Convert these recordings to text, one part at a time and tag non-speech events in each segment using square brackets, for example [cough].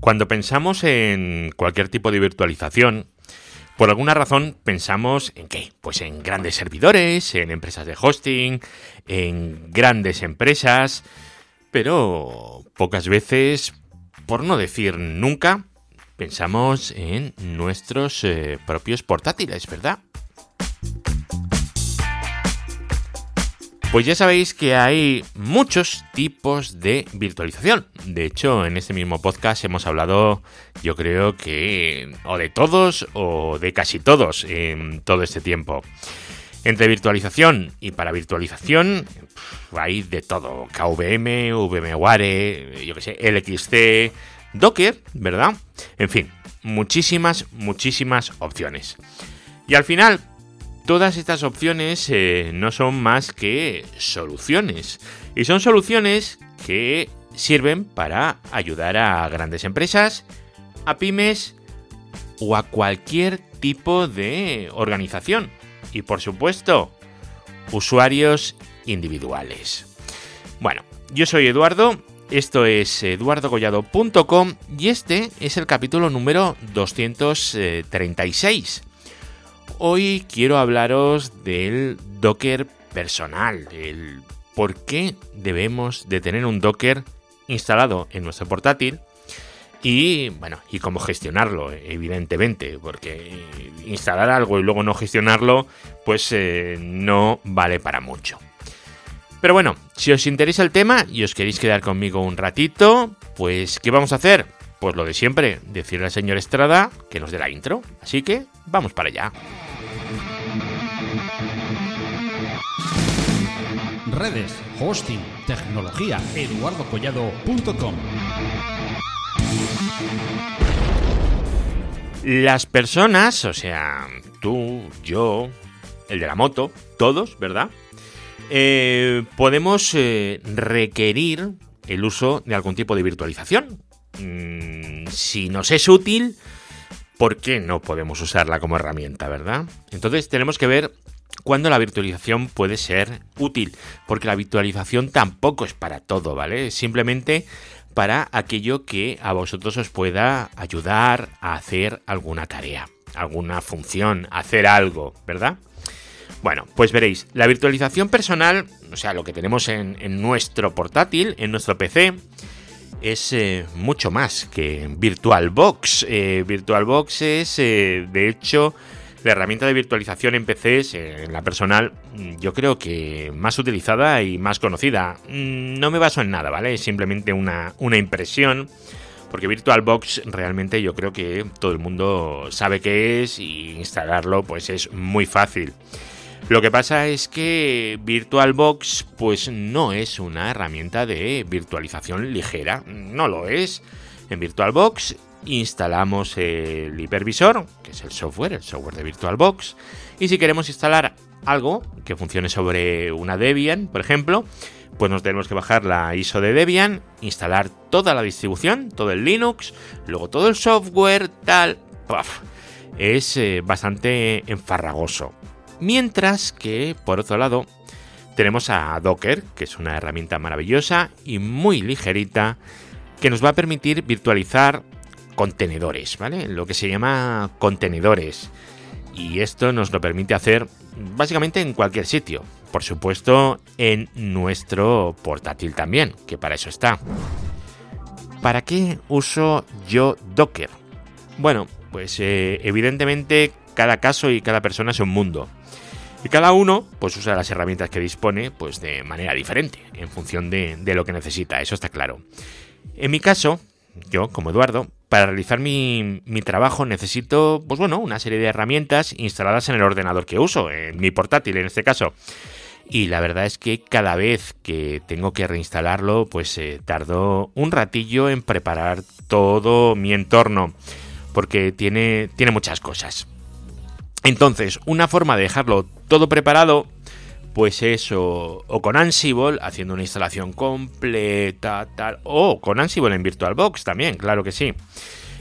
Cuando pensamos en cualquier tipo de virtualización, por alguna razón pensamos en qué? Pues en grandes servidores, en empresas de hosting, en grandes empresas, pero pocas veces, por no decir nunca, pensamos en nuestros eh, propios portátiles, ¿verdad? Pues ya sabéis que hay muchos tipos de virtualización. De hecho, en este mismo podcast hemos hablado, yo creo que o de todos o de casi todos en todo este tiempo. Entre virtualización y para virtualización hay de todo. KVM, VMware, yo que sé, LXC, Docker, ¿verdad? En fin, muchísimas, muchísimas opciones. Y al final, todas estas opciones eh, no son más que soluciones. Y son soluciones que sirven para ayudar a grandes empresas, a pymes o a cualquier tipo de organización. Y por supuesto, usuarios individuales. Bueno, yo soy Eduardo, esto es eduardogollado.com y este es el capítulo número 236. Hoy quiero hablaros del Docker personal, el por qué debemos de tener un Docker instalado en nuestro portátil y bueno, y cómo gestionarlo, evidentemente, porque instalar algo y luego no gestionarlo, pues eh, no vale para mucho. Pero bueno, si os interesa el tema y os queréis quedar conmigo un ratito, pues ¿qué vamos a hacer? Pues lo de siempre, decirle al señor Estrada que nos dé la intro. Así que vamos para allá. Redes, hosting, tecnología, eduardocollado.com. Las personas, o sea, tú, yo, el de la moto, todos, ¿verdad? Eh, podemos eh, requerir el uso de algún tipo de virtualización. Mm, si nos es útil, ¿por qué no podemos usarla como herramienta, verdad? Entonces tenemos que ver cuando la virtualización puede ser útil, porque la virtualización tampoco es para todo, ¿vale? simplemente para aquello que a vosotros os pueda ayudar a hacer alguna tarea, alguna función, hacer algo, ¿verdad? Bueno, pues veréis, la virtualización personal, o sea, lo que tenemos en, nuestro portátil, en nuestro PC, es eh, mucho más que VirtualBox. Eh, VirtualBox es, eh, de hecho, la herramienta de virtualización en PCs, en la personal, mm, yo creo que más utilizada y más conocida. Mm, no me baso en nada, ¿vale? Es simplemente una, una impresión. Porque VirtualBox realmente yo creo que todo el mundo sabe qué es y instalarlo pues es muy fácil. Lo que pasa es que VirtualBox pues no es una herramienta de virtualización ligera, no lo es. En VirtualBox instalamos el hipervisor, que es el software, el software de VirtualBox, y si queremos instalar algo que funcione sobre una Debian, por ejemplo, pues nos tenemos que bajar la ISO de Debian, instalar toda la distribución, todo el Linux, luego todo el software, tal. Es eh, bastante enfarragoso. Mientras que, por otro lado, tenemos a Docker, que es una herramienta maravillosa y muy ligerita, que nos va a permitir virtualizar contenedores, ¿vale? Lo que se llama contenedores. Y esto nos lo permite hacer básicamente en cualquier sitio. Por supuesto, en nuestro portátil también, que para eso está. ¿Para qué uso yo Docker? Bueno, pues eh, evidentemente cada caso y cada persona es un mundo. Y cada uno pues usa las herramientas que dispone pues de manera diferente, en función de, de lo que necesita, eso está claro. En mi caso, yo como Eduardo, para realizar mi, trabajo necesito, pues bueno, una serie de herramientas instaladas en el ordenador que uso, en mi portátil en este caso. Y la verdad es que cada vez que tengo que reinstalarlo, pues eh, tardo un ratillo en preparar todo mi entorno, porque tiene, tiene muchas cosas. Entonces, una forma de dejarlo todo preparado pues eso, o con Ansible haciendo una instalación completa, tal, o con Ansible en VirtualBox también, claro que sí.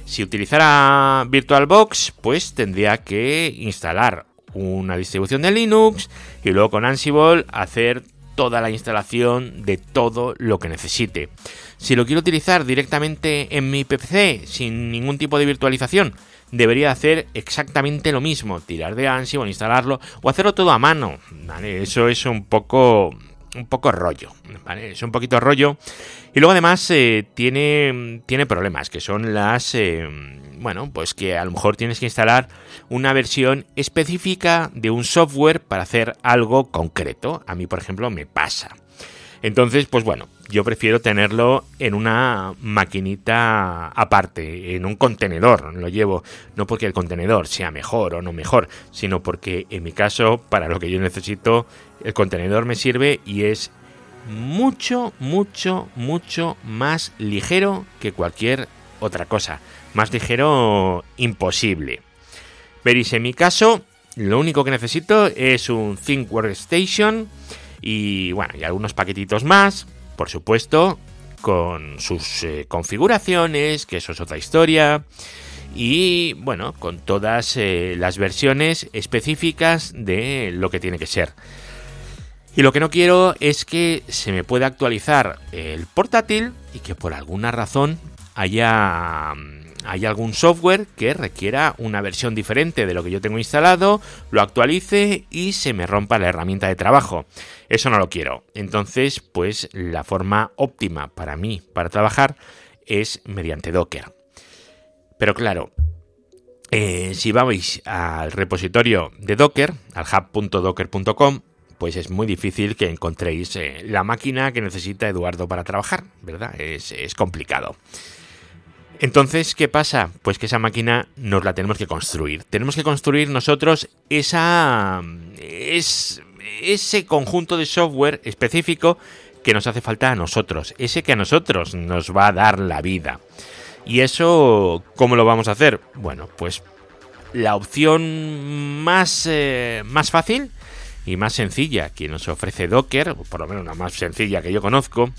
Si utilizara VirtualBox, pues tendría que instalar una distribución de Linux y luego con Ansible hacer toda la instalación de todo lo que necesite. Si lo quiero utilizar directamente en mi PC sin ningún tipo de virtualización, debería hacer exactamente lo mismo, tirar de Ansible, instalarlo o hacerlo todo a mano. Eso es un poco un poco rollo, Es un poquito rollo. Y luego además eh, tiene, tiene problemas, que son las... Eh, bueno, pues que a lo mejor tienes que instalar una versión específica de un software para hacer algo concreto. A mí, por ejemplo, me pasa. Entonces, pues bueno, yo prefiero tenerlo en una maquinita aparte, en un contenedor. Lo llevo no porque el contenedor sea mejor o no mejor, sino porque en mi caso, para lo que yo necesito, el contenedor me sirve y es mucho, mucho, mucho más ligero que cualquier otra cosa. Más ligero imposible. Veréis, en mi caso, lo único que necesito es un Think Workstation y bueno, y algunos paquetitos más, por supuesto, con sus eh, configuraciones, que eso es otra historia. Y bueno, con todas eh, las versiones específicas de lo que tiene que ser. Y lo que no quiero es que se me pueda actualizar el portátil y que por alguna razón haya hay algún software que requiera una versión diferente de lo que yo tengo instalado, lo actualice y se me rompa la herramienta de trabajo. Eso no lo quiero. Entonces, pues la forma óptima para mí para trabajar es mediante Docker. Pero claro, eh, si vais al repositorio de Docker, al hub.docker.com, pues es muy difícil que encontréis eh, la máquina que necesita Eduardo para trabajar, ¿verdad? Es, es complicado. Entonces, ¿qué pasa? Pues que esa máquina nos la tenemos que construir. Tenemos que construir nosotros esa, es, ese conjunto de software específico que nos hace falta a nosotros, ese que a nosotros nos va a dar la vida. ¿Y eso cómo lo vamos a hacer? Bueno, pues la opción más, eh, fácil y más sencilla que nos ofrece Docker, o por lo menos la más sencilla que yo conozco,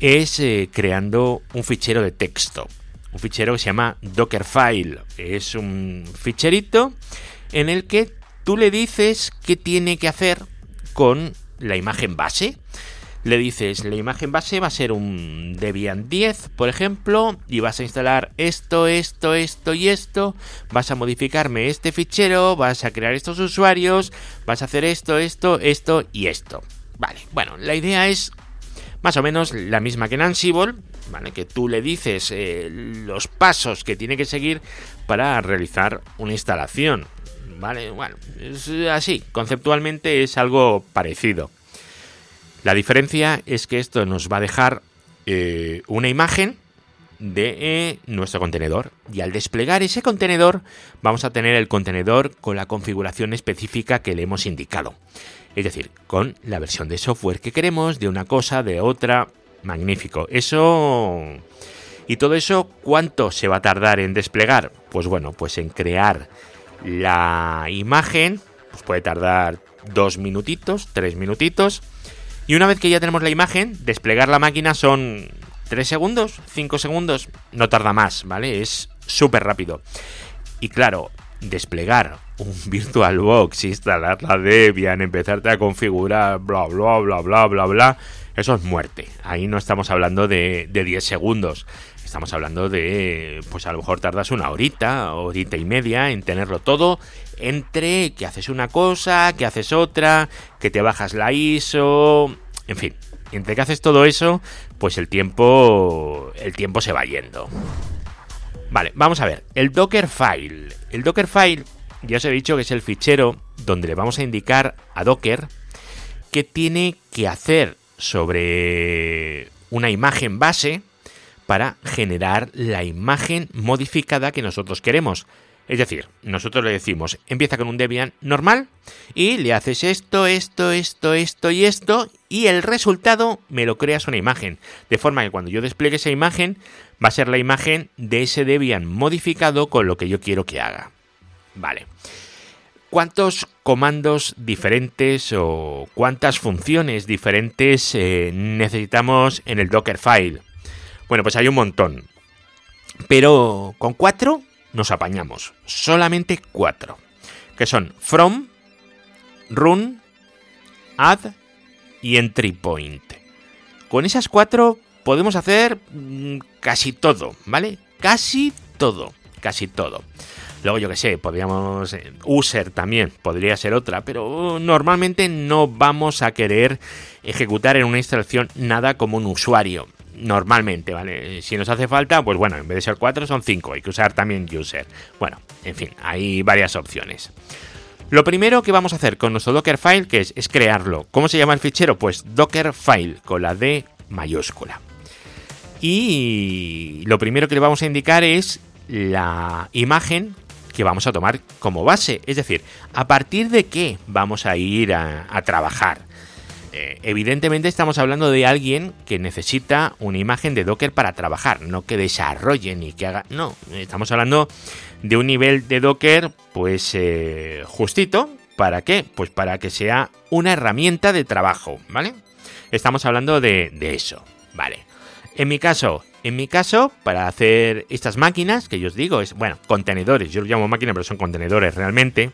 es eh, creando un fichero de texto un fichero que se llama Dockerfile. Es un ficherito en el que tú le dices qué tiene que hacer con la imagen base. Le dices, la imagen base va a ser un Debian 10, por ejemplo, y vas a instalar esto, esto, esto y esto, vas a modificarme este fichero, vas a crear estos usuarios, vas a hacer esto, esto, esto y esto. Vale, bueno, la idea es más o menos la misma que en Ansible, ¿vale? Que tú le dices eh, los pasos que tiene que seguir para realizar una instalación, ¿vale? Bueno, es así, conceptualmente es algo parecido. La diferencia es que esto nos va a dejar eh, una imagen de eh, nuestro contenedor y al desplegar ese contenedor vamos a tener el contenedor con la configuración específica que le hemos indicado. Es decir, con la versión de software que queremos, de una cosa, de otra. Magnífico. Eso... ¿Y todo eso cuánto se va a tardar en desplegar? Pues bueno, pues en crear la imagen, pues puede tardar dos minutitos, tres minutitos. Y una vez que ya tenemos la imagen, desplegar la máquina son tres segundos, cinco segundos, no tarda más, ¿vale? Es súper rápido. Y claro, desplegar un [laughs] VirtualBox, instalar la Debian, empezarte a configurar, bla, bla, bla, bla, bla, bla, eso es muerte. Ahí no estamos hablando de, de 10 segundos. Estamos hablando de, pues a lo mejor tardas una horita, horita y media en tenerlo todo, entre que haces una cosa, que haces otra, que te bajas la ISO, en fin, entre que haces todo eso, pues el tiempo, el tiempo se va yendo. Vale, vamos a ver. El Dockerfile. El Dockerfile, ya os he dicho que es el fichero donde le vamos a indicar a Docker qué tiene que hacer sobre una imagen base para generar la imagen modificada que nosotros queremos. Es decir, nosotros le decimos, empieza con un Debian normal y le haces esto, esto, esto, esto y esto y el resultado me lo creas una imagen. De forma que cuando yo despliegue esa imagen va a ser la imagen de ese Debian modificado con lo que yo quiero que haga. Vale. ¿Cuántos comandos diferentes o cuántas funciones diferentes eh, necesitamos en el Dockerfile? Bueno, pues hay un montón. Pero con cuatro nos apañamos. Solamente cuatro. Que son from, run, add y entry point. Con esas cuatro podemos hacer mm, casi todo, ¿vale? Casi todo, casi todo. Luego yo que sé, podríamos... Eh, user también podría ser otra, pero normalmente no vamos a querer ejecutar en una instalación nada como un usuario. Normalmente, ¿vale? Si nos hace falta, pues bueno, en vez de ser 4 son 5, hay que usar también user. Bueno, en fin, hay varias opciones. Lo primero que vamos a hacer con nuestro Dockerfile, que es, es crearlo. ¿Cómo se llama el fichero? Pues Dockerfile, con la D mayúscula. Y lo primero que le vamos a indicar es la imagen que vamos a tomar como base. Es decir, a partir de qué vamos a ir a, trabajar. Eh, evidentemente estamos hablando de alguien que necesita una imagen de Docker para trabajar, no que desarrolle ni que haga... No, estamos hablando de un nivel de Docker pues eh, justito. ¿Para qué? Pues para que sea una herramienta de trabajo, ¿vale? Estamos hablando de, de eso, ¿vale? En mi caso, en mi caso, para hacer estas máquinas, que yo os digo, es, bueno, contenedores, yo lo llamo máquinas, pero son contenedores realmente,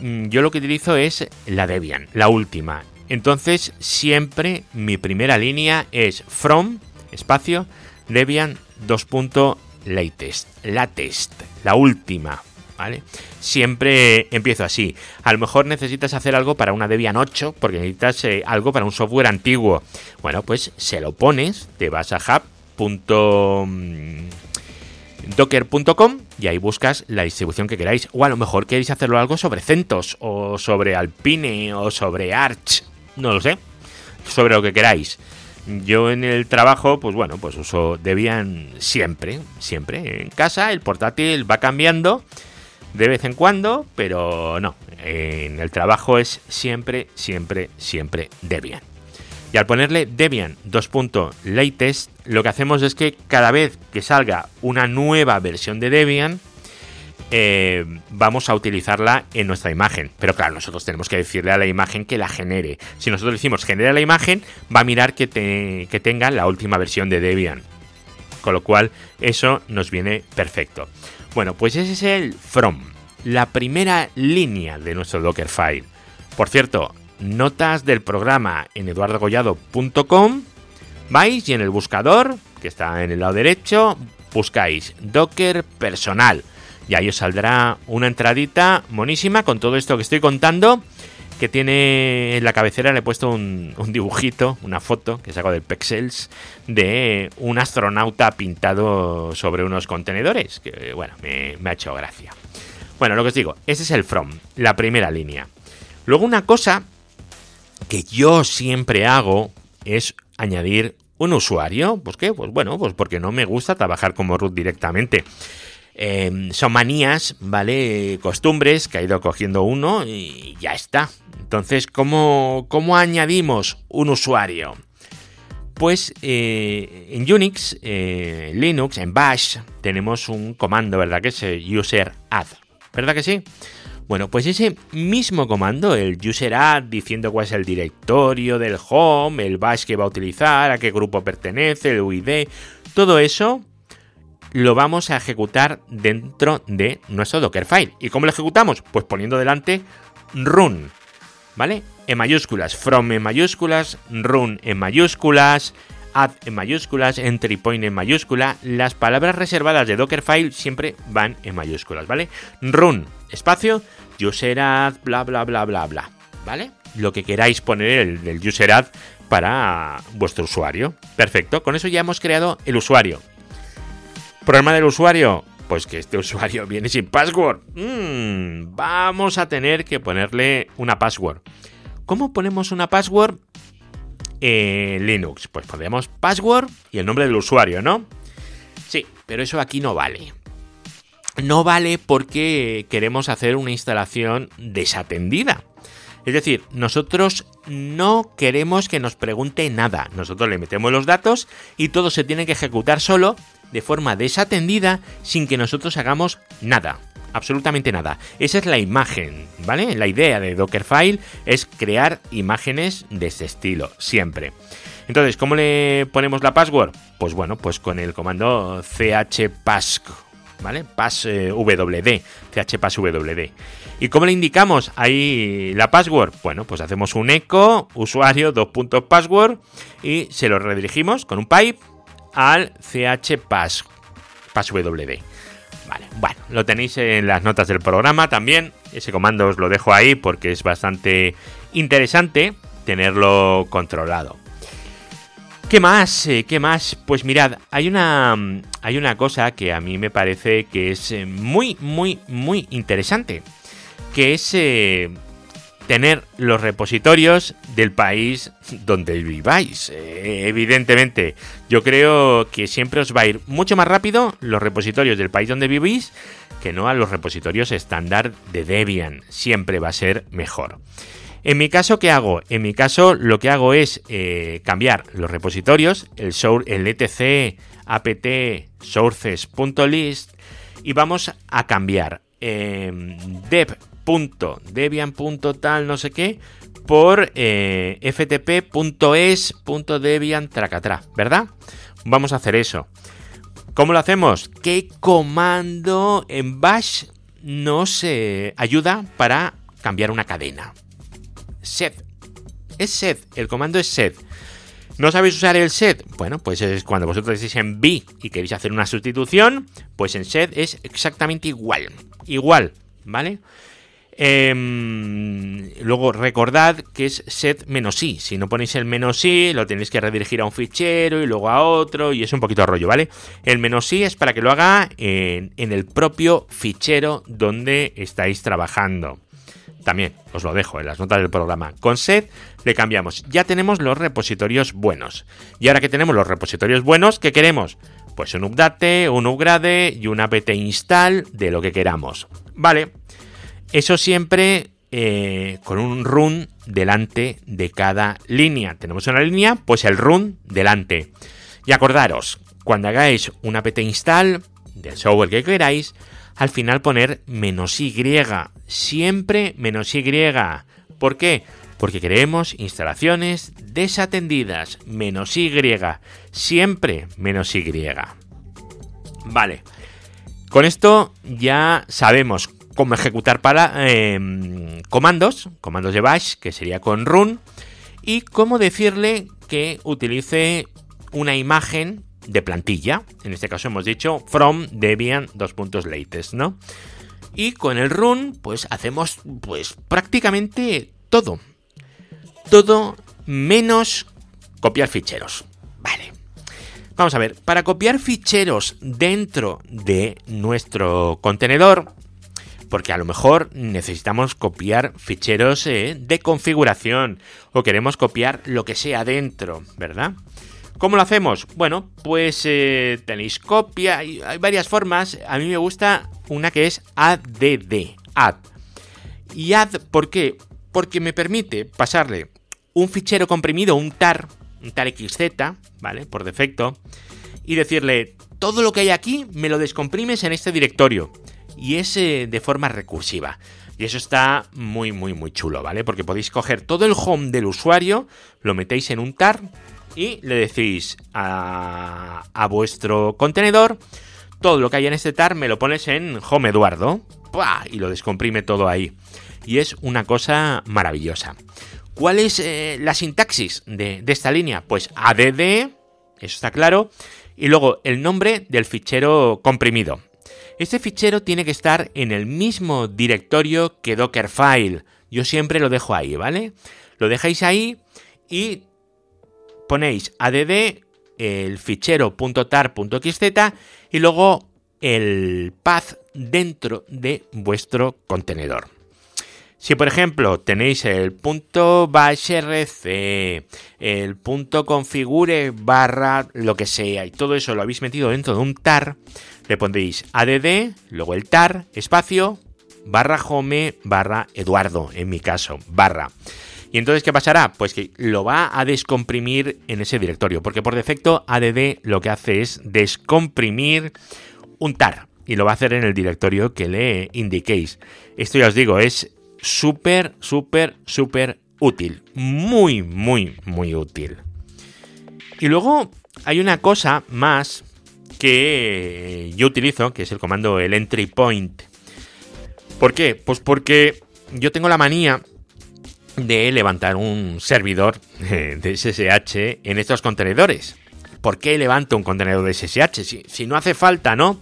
mm, yo lo que utilizo es la Debian, la última. Entonces, siempre mi primera línea es from, espacio, Debian 2.latest, latest, la última, ¿vale? Siempre empiezo así. A lo mejor necesitas hacer algo para una Debian 8, porque necesitas eh, algo para un software antiguo. Bueno, pues se lo pones, te vas a hub.docker.com mm, y ahí buscas la distribución que queráis. O a lo mejor queréis hacerlo algo sobre CentOS, o sobre Alpine, o sobre Arch, no lo sé, sobre lo que queráis. Yo en el trabajo, pues bueno, pues uso Debian siempre, siempre. En casa el portátil va cambiando de vez en cuando, pero no, en el trabajo es siempre, siempre, siempre Debian. Y al ponerle Debian 2.latest, lo que hacemos es que cada vez que salga una nueva versión de Debian, eh, vamos a utilizarla en nuestra imagen. Pero claro, nosotros tenemos que decirle a la imagen que la genere. Si nosotros decimos genera la imagen, va a mirar que, que tenga la última versión de Debian. Con lo cual, eso nos viene perfecto. Bueno, pues ese es el from, la primera línea de nuestro Dockerfile. Por cierto, notas del programa en eduardogollado.com, vais y en el buscador, que está en el lado derecho, buscáis Docker personal. Y ahí os saldrá una entradita monísima con todo esto que estoy contando. Que tiene en la cabecera, le he puesto un, dibujito, una foto que saco del Pexels de un astronauta pintado sobre unos contenedores. Que bueno, me, me ha hecho gracia. Bueno, lo que os digo, ese es el from, la primera línea. Luego una cosa que yo siempre hago es añadir un usuario. ¿Pues qué? Pues bueno, pues porque no me gusta trabajar como root directamente. Em, son manías, ¿vale? Costumbres que ha ido cogiendo uno y ya está. Entonces, ¿cómo, cómo añadimos un usuario? Pues eh, en Unix, eh, Linux, en Bash, tenemos un comando, ¿verdad? Que es user add. ¿Verdad que sí? Bueno, pues ese mismo comando, el user add diciendo cuál es el directorio del home, el bash que va a utilizar, a qué grupo pertenece, el UID, todo eso lo vamos a ejecutar dentro de nuestro Dockerfile. ¿Y cómo lo ejecutamos? Pues poniendo delante run, ¿vale? En mayúsculas, from en mayúsculas, run en mayúsculas, add en mayúsculas, entry point en mayúscula. Las palabras reservadas de Dockerfile siempre van en mayúsculas, ¿vale? Run, espacio, user bla bla bla bla bla, ¿vale? Lo que queráis poner el del user para vuestro usuario. Perfecto, con eso ya hemos creado el usuario. ¿Problema del usuario? Pues que este [laughs] usuario viene sin password. Mm, vamos a tener que ponerle una password. ¿Cómo ponemos una password en Linux? Pues ponemos password y el nombre del usuario, ¿no? Sí, pero eso aquí no vale no vale porque queremos hacer una instalación desatendida. Es decir, nosotros no queremos que nos pregunte nada. Nosotros le metemos los datos y todo se tiene que ejecutar solo de forma desatendida sin que nosotros hagamos nada. Absolutamente nada. Esa es la imagen, ¿vale? La idea de Dockerfile es crear imágenes de este estilo, siempre. Entonces, ¿cómo le ponemos la password? Pues bueno, pues con el comando chpass ¿vale? PassWD, CHPassWD. ¿Y cómo le indicamos ahí la password? Bueno, pues hacemos un eco, usuario, dos puntos password y se lo redirigimos con un pipe al chpass, passwd. Vale, bueno, lo tenéis en las notas del programa también. Ese comando os lo dejo ahí porque es bastante interesante tenerlo controlado. ¿Qué más? Eh, ¿Qué más? Pues mirad, hay una, hay una cosa que a mí me parece que es eh, muy, muy, muy interesante. Que es eh, tener los repositorios del país donde viváis. evidentemente, yo creo que siempre os va a ir mucho más rápido los repositorios del país donde vivís que no a los repositorios estándar de Debian. Siempre va a ser mejor. En mi caso, ¿qué hago? En mi caso, lo que hago es eh, cambiar los repositorios, el, el etc apt sources.list y vamos a cambiar eh, dev.debian.tal no sé qué por eh, ftp.es.debian tracatra, ¿verdad? Vamos a hacer eso. ¿Cómo lo hacemos? ¿Qué comando en bash nos eh, ayuda para cambiar una cadena? Sed. Es sed. El comando es sed. ¿No sabéis usar el set? Bueno, pues es cuando vosotros decís en B y queréis hacer una sustitución, pues en set es exactamente igual. Igual, ¿vale? Em, luego recordad que es set menos i. Si no ponéis el menos i, lo tenéis que redirigir a un fichero y luego a otro y es un poquito rollo, ¿vale? El menos i es para que lo haga en el propio fichero donde estáis trabajando. También os lo dejo en las notas del programa. Con set le cambiamos. Ya tenemos los repositorios buenos. Y ahora que tenemos los repositorios buenos, ¿qué queremos? Pues un update, un upgrade y un apt install de lo que queramos. Vale. Eso siempre eh, con un run delante de cada línea. Tenemos una línea, pues el run delante. Y acordaros, cuando hagáis un apt install del software que queráis, al final poner menos Y. Siempre menos Y. ¿Por qué? Porque queremos instalaciones desatendidas. Menos Y. Siempre menos Y. Vale. Con esto ya sabemos cómo ejecutar em, comandos, comandos de bash, que sería con run, y cómo decirle que utilice una imagen de plantilla. En este caso hemos dicho from Debian dos puntos latest, ¿no? Y con el run, pues hacemos pues prácticamente todo. Todo menos copiar ficheros. Vale. Vamos a ver, para copiar ficheros dentro de nuestro contenedor, porque a lo mejor necesitamos copiar ficheros eh, de configuración o queremos copiar lo que sea dentro, ¿verdad? ¿Cómo lo hacemos? Bueno, pues eh, tenéis copia, hay, hay varias formas. A mí me gusta una que es add, add. Y add, ¿por qué? Porque me permite pasarle un fichero comprimido, un tar, un tar xz, ¿vale? Por defecto, y decirle, todo lo que hay aquí me lo descomprimes en este directorio. Y es de forma recursiva. Y eso está muy, muy, muy chulo, ¿vale? Porque podéis coger todo el home del usuario, lo metéis en un tar y le decís a, vuestro contenedor todo lo que hay en este tar me lo pones en Home Eduardo y lo descomprime todo ahí. Y es una cosa maravillosa. ¿Cuál es eh, la sintaxis de, de, esta línea? Pues add, eso está claro, y luego el nombre del fichero comprimido. Este fichero tiene que estar en el mismo directorio que Dockerfile. Yo siempre lo dejo ahí, ¿vale? Lo dejáis ahí y ponéis add el fichero .tar.xz y luego el path dentro de vuestro contenedor. Si por ejemplo tenéis el punto bashrc, el punto configure barra lo que sea y todo eso lo habéis metido dentro de un tar, le pondréis add, luego el tar, espacio, barra home, barra Eduardo, en mi caso, barra. Y entonces, ¿qué pasará? Pues que lo va a descomprimir en ese directorio, porque por defecto ADD lo que hace es descomprimir un tar y lo va a hacer en el directorio que le indiquéis. Esto ya os digo, es súper, súper, súper útil. Muy, muy, muy útil. Y luego hay una cosa más que yo utilizo, que es el comando el entry point. ¿Por qué? Pues porque yo tengo la manía de levantar un servidor [laughs] de SSH en estos contenedores. ¿Por qué levanto un contenedor de SSH? Si, si, no hace falta, ¿no?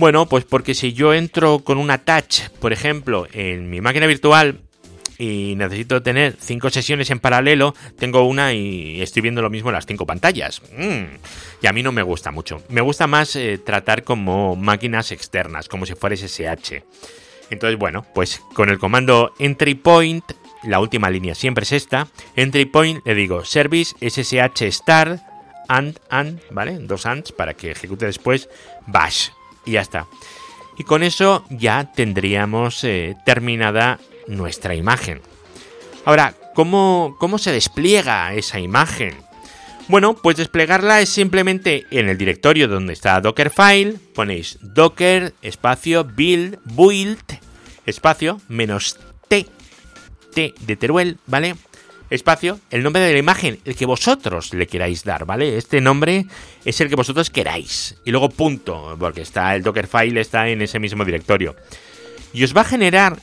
Bueno, pues porque si yo entro con una touch, por ejemplo, en mi máquina virtual y necesito tener cinco sesiones en paralelo, tengo una y estoy viendo lo mismo en las cinco pantallas. Mm. Y a mí no me gusta mucho. Me gusta más eh, tratar como máquinas externas, como si fuera SSH. Entonces, bueno, pues con el comando entry point, la última línea siempre es esta. Entry point, le digo service ssh start and and, ¿vale? Dos ands para que ejecute después bash. Y ya está. Y con eso ya tendríamos eh, terminada nuestra imagen. Ahora, ¿cómo, ¿cómo se despliega esa imagen? Bueno, pues desplegarla es simplemente en el directorio donde está Dockerfile, ponéis docker espacio build, build espacio menos t, t de Teruel, ¿vale? Espacio, el nombre de la imagen, el que vosotros le queráis dar, ¿vale? Este nombre es el que vosotros queráis. Y luego punto, porque está el Dockerfile, está en ese mismo directorio. Y os va a generar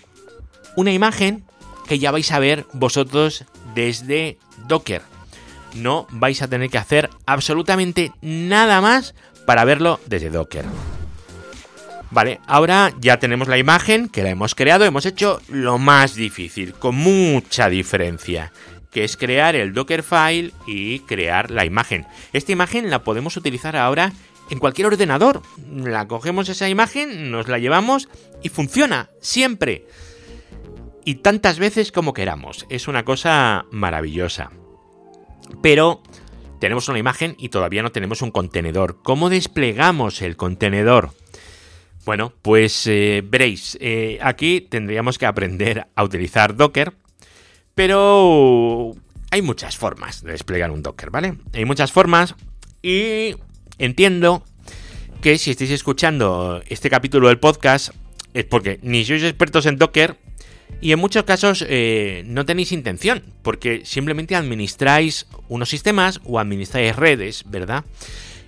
una imagen que ya vais a ver vosotros desde Docker. No vais a tener que hacer absolutamente nada más para verlo desde Docker. Vale, ahora ya tenemos la imagen que la hemos creado, hemos hecho lo más difícil, con mucha diferencia, que es crear el Dockerfile y crear la imagen. Esta imagen la podemos utilizar ahora en cualquier ordenador. La cogemos esa imagen, nos la llevamos y funciona siempre y tantas veces como queramos. Es una cosa maravillosa. Pero tenemos una imagen y todavía no tenemos un contenedor. ¿Cómo desplegamos el contenedor? Bueno, pues eh, veréis, eh, aquí tendríamos que aprender a utilizar Docker, pero hay muchas formas de desplegar un Docker, ¿vale? Hay muchas formas y entiendo que si estáis escuchando este capítulo del podcast es porque ni sois expertos en Docker y en muchos casos eh, no tenéis intención, porque simplemente administráis unos sistemas o administráis redes, ¿verdad?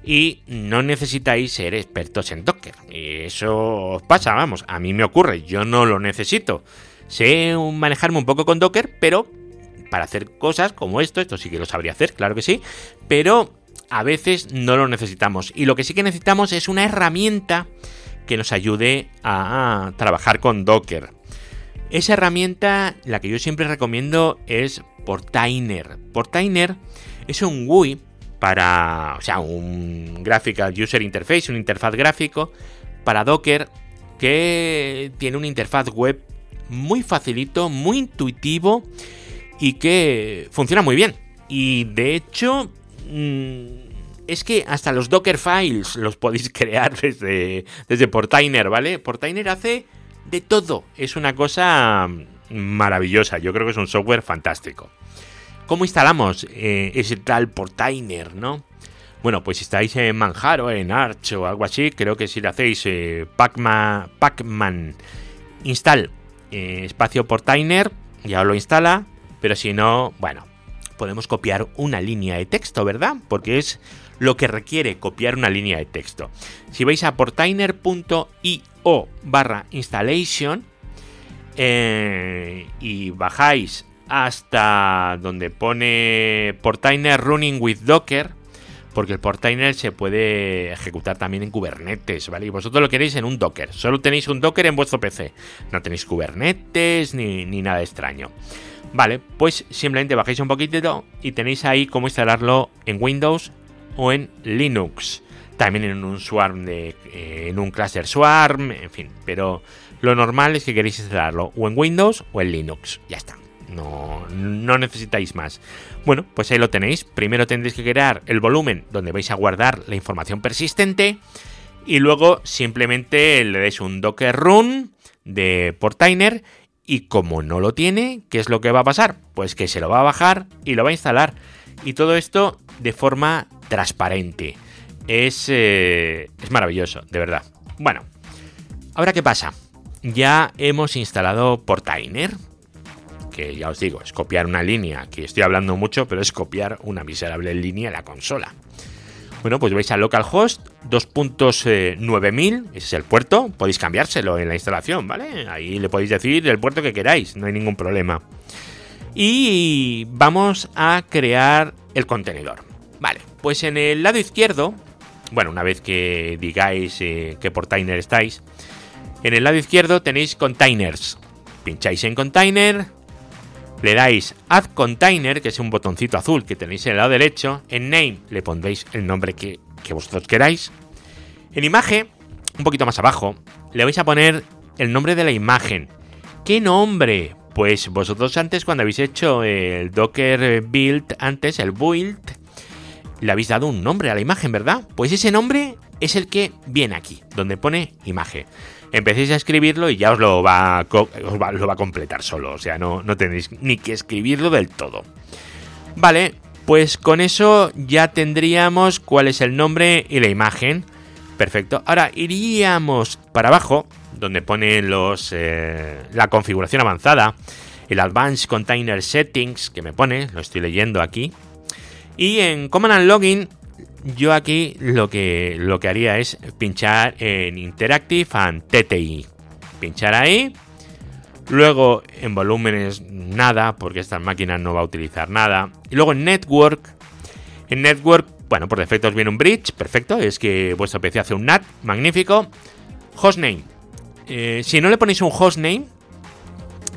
Y no necesitáis ser expertos en Docker. Y eso os pasa, vamos, a mí me ocurre, yo no lo necesito. Sé manejarme un poco con Docker, pero para hacer cosas como esto, esto sí que lo sabría hacer, claro que sí, pero a veces no lo necesitamos. Y lo que sí que necesitamos es una herramienta que nos ayude a trabajar con Docker. Esa herramienta, la que yo siempre recomiendo es Portainer. Portainer es un GUI para, o sea, un Graphical User Interface, un interfaz gráfico para Docker que tiene una interfaz web muy facilito, muy intuitivo y que funciona muy bien. Y de hecho, mm, es que hasta los Docker files los podéis [laughs] crear desde, desde Portainer, ¿vale? Portainer hace de todo. Es una cosa maravillosa. Yo creo que es un software fantástico. ¿Cómo instalamos eh, ese tal Portainer, no? Bueno, pues si estáis en Manjaro, en Arch o algo así, creo que si le hacéis eh, Pacman, Pacman install eh, espacio Portainer, ya lo instala. Pero si no, bueno, podemos copiar una línea de texto, ¿verdad? Porque es lo que requiere copiar una línea de texto. Si vais a portainer.io barra installation eh, y bajáis hasta donde pone Portainer Running with Docker, porque el Portainer se puede ejecutar también en Kubernetes, ¿vale? Y vosotros lo queréis en un Docker. Solo tenéis un Docker en vuestro PC. No tenéis Kubernetes ni, ni nada extraño. Vale, pues simplemente bajáis un poquitito y tenéis ahí cómo instalarlo en Windows o en Linux. También en un swarm de. Eh, en un cluster swarm, en fin. Pero lo normal es que queréis instalarlo o en Windows o en Linux. Ya está. No, necesitáis más. Bueno, pues ahí lo tenéis. Primero tendréis que crear el volumen donde vais a guardar la información persistente. Y luego simplemente le dais un docker run de Portainer. Y como no lo tiene, ¿qué es lo que va a pasar? Pues que se lo va a bajar y lo va a instalar. Y todo esto de forma transparente. Es, eh, es maravilloso, de verdad. Bueno, ahora qué pasa. Ya hemos instalado Portainer, que ya os digo, es copiar una línea, que estoy hablando mucho, pero es copiar una miserable línea en la consola. Bueno, pues vais a localhost 2.9000, ese es el puerto, podéis cambiárselo en la instalación, ¿vale? Ahí le podéis decir el puerto que queráis, no hay ningún problema. Y vamos a crear el contenedor. Vale, pues en el lado izquierdo, bueno, una vez que digáis eh, que por Container estáis, en el lado izquierdo tenéis Containers. Pincháis en Container, le dais Add Container, que es un botoncito azul que tenéis en el lado derecho. En Name le pondréis el nombre que, que vosotros queráis. En Imagen, un poquito más abajo, le vais a poner el nombre de la imagen. ¿Qué nombre? Pues vosotros antes cuando habéis hecho el Docker build, antes el build, le habéis dado un nombre a la imagen, ¿verdad? Pues ese nombre es el que viene aquí, donde pone imagen. Empecéis a escribirlo y ya os lo va a, lo va a completar solo, o sea, no, no tenéis ni que escribirlo del todo. Vale, pues con eso ya tendríamos cuál es el nombre y la imagen. Perfecto. Ahora iríamos para abajo donde pone los, eh, la configuración avanzada, el Advanced Container Settings que me pone, lo estoy leyendo aquí. Y en Command and Login, yo aquí lo que, lo que haría es pinchar en Interactive and TTI. Pinchar ahí. Luego en volúmenes nada, porque esta máquina no va a utilizar nada. Y luego en Network. En Network, bueno, por defecto os viene un bridge, perfecto. Es que vuestro PC hace un NAT, magnífico. Hostname, eh, si no le ponéis un hostname,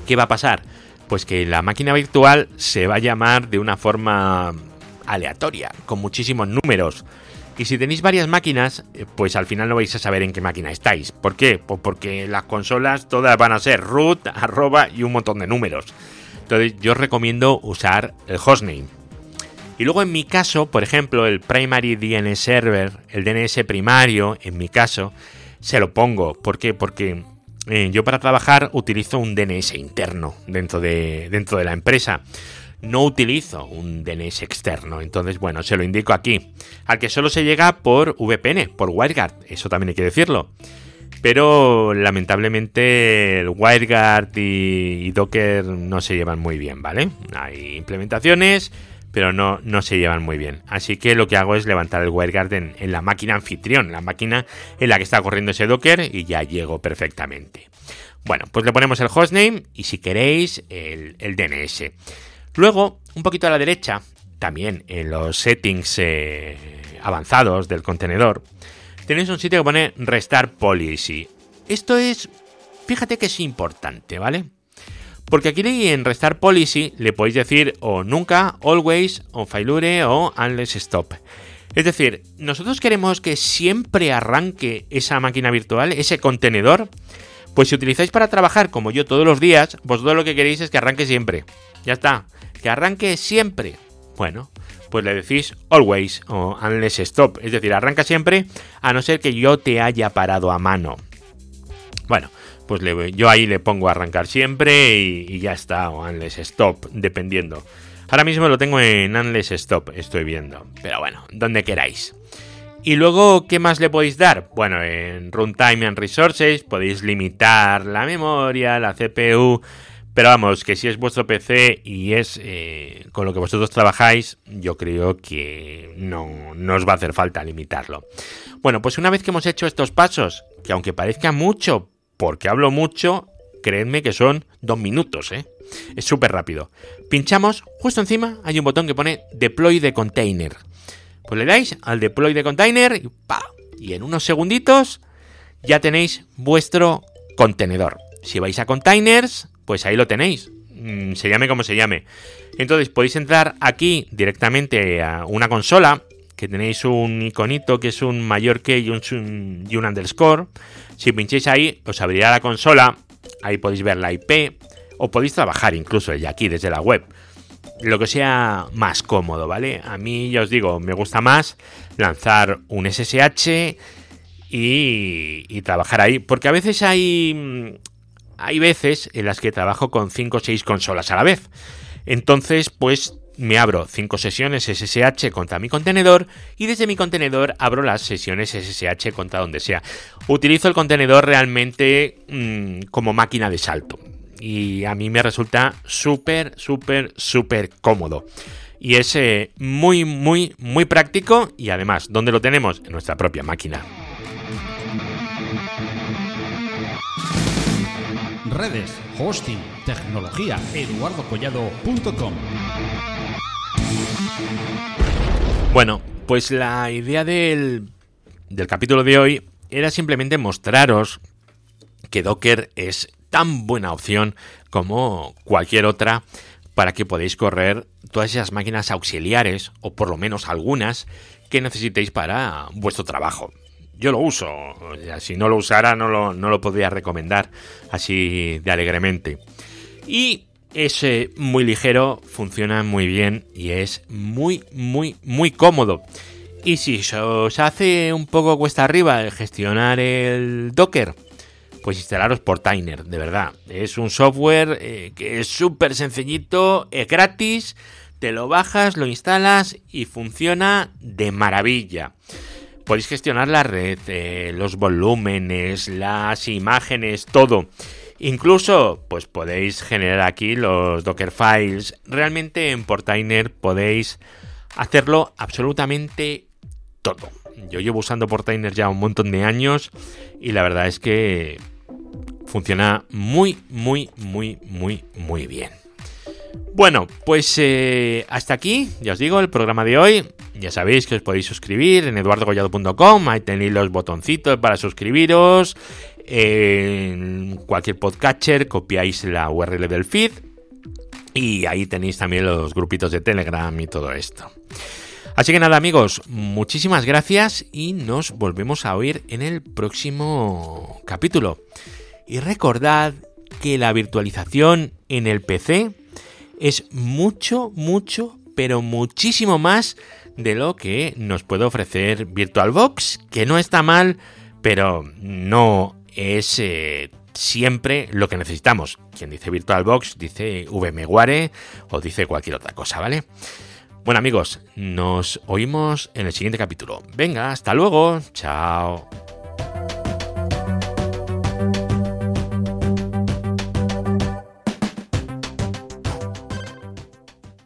¿qué va a pasar? Pues que la máquina virtual se va a llamar de una forma aleatoria, con muchísimos números. Y si tenéis varias máquinas, eh, pues al final no vais a saber en qué máquina estáis. ¿Por qué? Pues porque las consolas todas van a ser root, [laughs] arroba y un montón de números. Entonces yo os recomiendo usar el hostname. Y luego en mi caso, por ejemplo, el primary DNS server, el DNS primario, en mi caso, se lo pongo. ¿Por qué? Porque eh, yo para trabajar utilizo un DNS interno dentro de, dentro de la empresa. No utilizo un DNS externo, entonces bueno, se lo indico aquí. Al que solo se llega por VPN, por WireGuard, eso también hay que decirlo. Pero lamentablemente el WireGuard y Docker no se llevan muy bien, ¿vale? Hay implementaciones pero no, no se llevan muy bien. Así que lo que hago es levantar el WireGuard en, la máquina anfitrión, la máquina en la que está corriendo ese Docker y ya llego perfectamente. Bueno, pues le ponemos el hostname y si queréis el, DNS. Luego, un poquito a la derecha, también en los settings eh, avanzados del contenedor, tenéis un sitio que pone Restart Policy. Esto es, fíjate que es importante, ¿vale? Porque aquí en Restart Policy le podéis decir o nunca, always, o failure o unless stop. Es decir, nosotros queremos que siempre arranque esa máquina virtual, ese contenedor. Pues si utilizáis para trabajar como yo todos los días, vosotros lo que queréis es que arranque siempre. Ya está, que arranque siempre. Bueno, pues le decís always o unless stop. Es decir, arranca siempre a no ser que yo te haya parado a mano. Bueno, pues yo ahí le pongo arrancar siempre y, ya está, o unless stop, dependiendo. Ahora mismo lo tengo en unless stop, estoy viendo. Pero bueno, donde queráis. Y luego, ¿qué más le podéis dar? Bueno, en Runtime and Resources podéis limitar la memoria, la CPU. Pero vamos, que si es vuestro PC y es eh, con lo que vosotros trabajáis, yo creo que no, no os va a hacer falta limitarlo. Bueno, pues una vez que hemos hecho estos pasos, que aunque parezca mucho porque hablo mucho, creedme que son dos minutos, ¿eh? Es súper rápido. Pinchamos, justo encima hay un botón que pone Deploy de Container. Pues le dais al Deploy de Container y ¡pa! Y en unos segunditos ya tenéis vuestro contenedor. Si vais a Containers, pues ahí lo tenéis. Mm, se llame como se llame. Entonces podéis entrar aquí directamente a una consola que tenéis un iconito que es un mayor que y un, y un underscore. Si pincháis ahí, os abrirá la consola, ahí podéis ver la IP, o podéis trabajar incluso ya aquí desde la web. Lo que sea más cómodo, ¿vale? A mí, ya os digo, me gusta más lanzar un SSH y, trabajar ahí. Porque a veces hay. Hay veces en las que trabajo con 5 o 6 consolas a la vez. Entonces, pues me abro cinco sesiones SSH contra mi contenedor y desde mi contenedor abro las sesiones SSH contra donde sea. Utilizo el contenedor realmente mm, como máquina de salto y a mí me resulta súper, súper, súper cómodo. y es eh, muy, muy, muy práctico y además, ¿dónde lo tenemos? En nuestra propia máquina. Redes, hosting, tecnología, eduardocollado.com. Bueno, pues la idea del, del capítulo de hoy era simplemente mostraros que Docker es tan buena opción como cualquier otra para que podáis correr todas esas máquinas auxiliares, o por lo menos algunas, que necesitéis para vuestro trabajo. Yo lo uso, si no lo usara no lo, no lo podría recomendar así de alegremente. Y es muy ligero, funciona muy bien y es muy, muy, muy cómodo. Y si os hace un poco cuesta arriba el gestionar el Docker, pues instalaros Portainer, de verdad. Es un software eh, que es súper sencillito, es gratis, te lo bajas, lo instalas y funciona de maravilla. Podéis gestionar la red, eh, los volúmenes, las imágenes, todo. Incluso, pues podéis generar aquí los Docker files. Realmente en Portainer podéis hacerlo absolutamente todo. Yo llevo usando Portainer ya un montón de años y la verdad es que funciona muy, muy, muy, muy, muy bien. Bueno, pues eh, hasta aquí, ya os digo, el programa de hoy. Ya sabéis que os podéis suscribir en eduardogollado.com, ahí tenéis los botoncitos para suscribiros. En cualquier podcatcher copiáis la URL del feed y ahí tenéis también los grupitos de Telegram y todo esto. Así que nada amigos, muchísimas gracias y nos volvemos a oír en el próximo capítulo. Y recordad que la virtualización en el PC es mucho, mucho, pero muchísimo más de lo que nos puede ofrecer VirtualBox, que no está mal, pero no es eh, siempre lo que necesitamos. Quien dice VirtualBox dice VMware o dice cualquier otra cosa, ¿vale? Bueno amigos, nos oímos en el siguiente capítulo. Venga, hasta luego. Chao.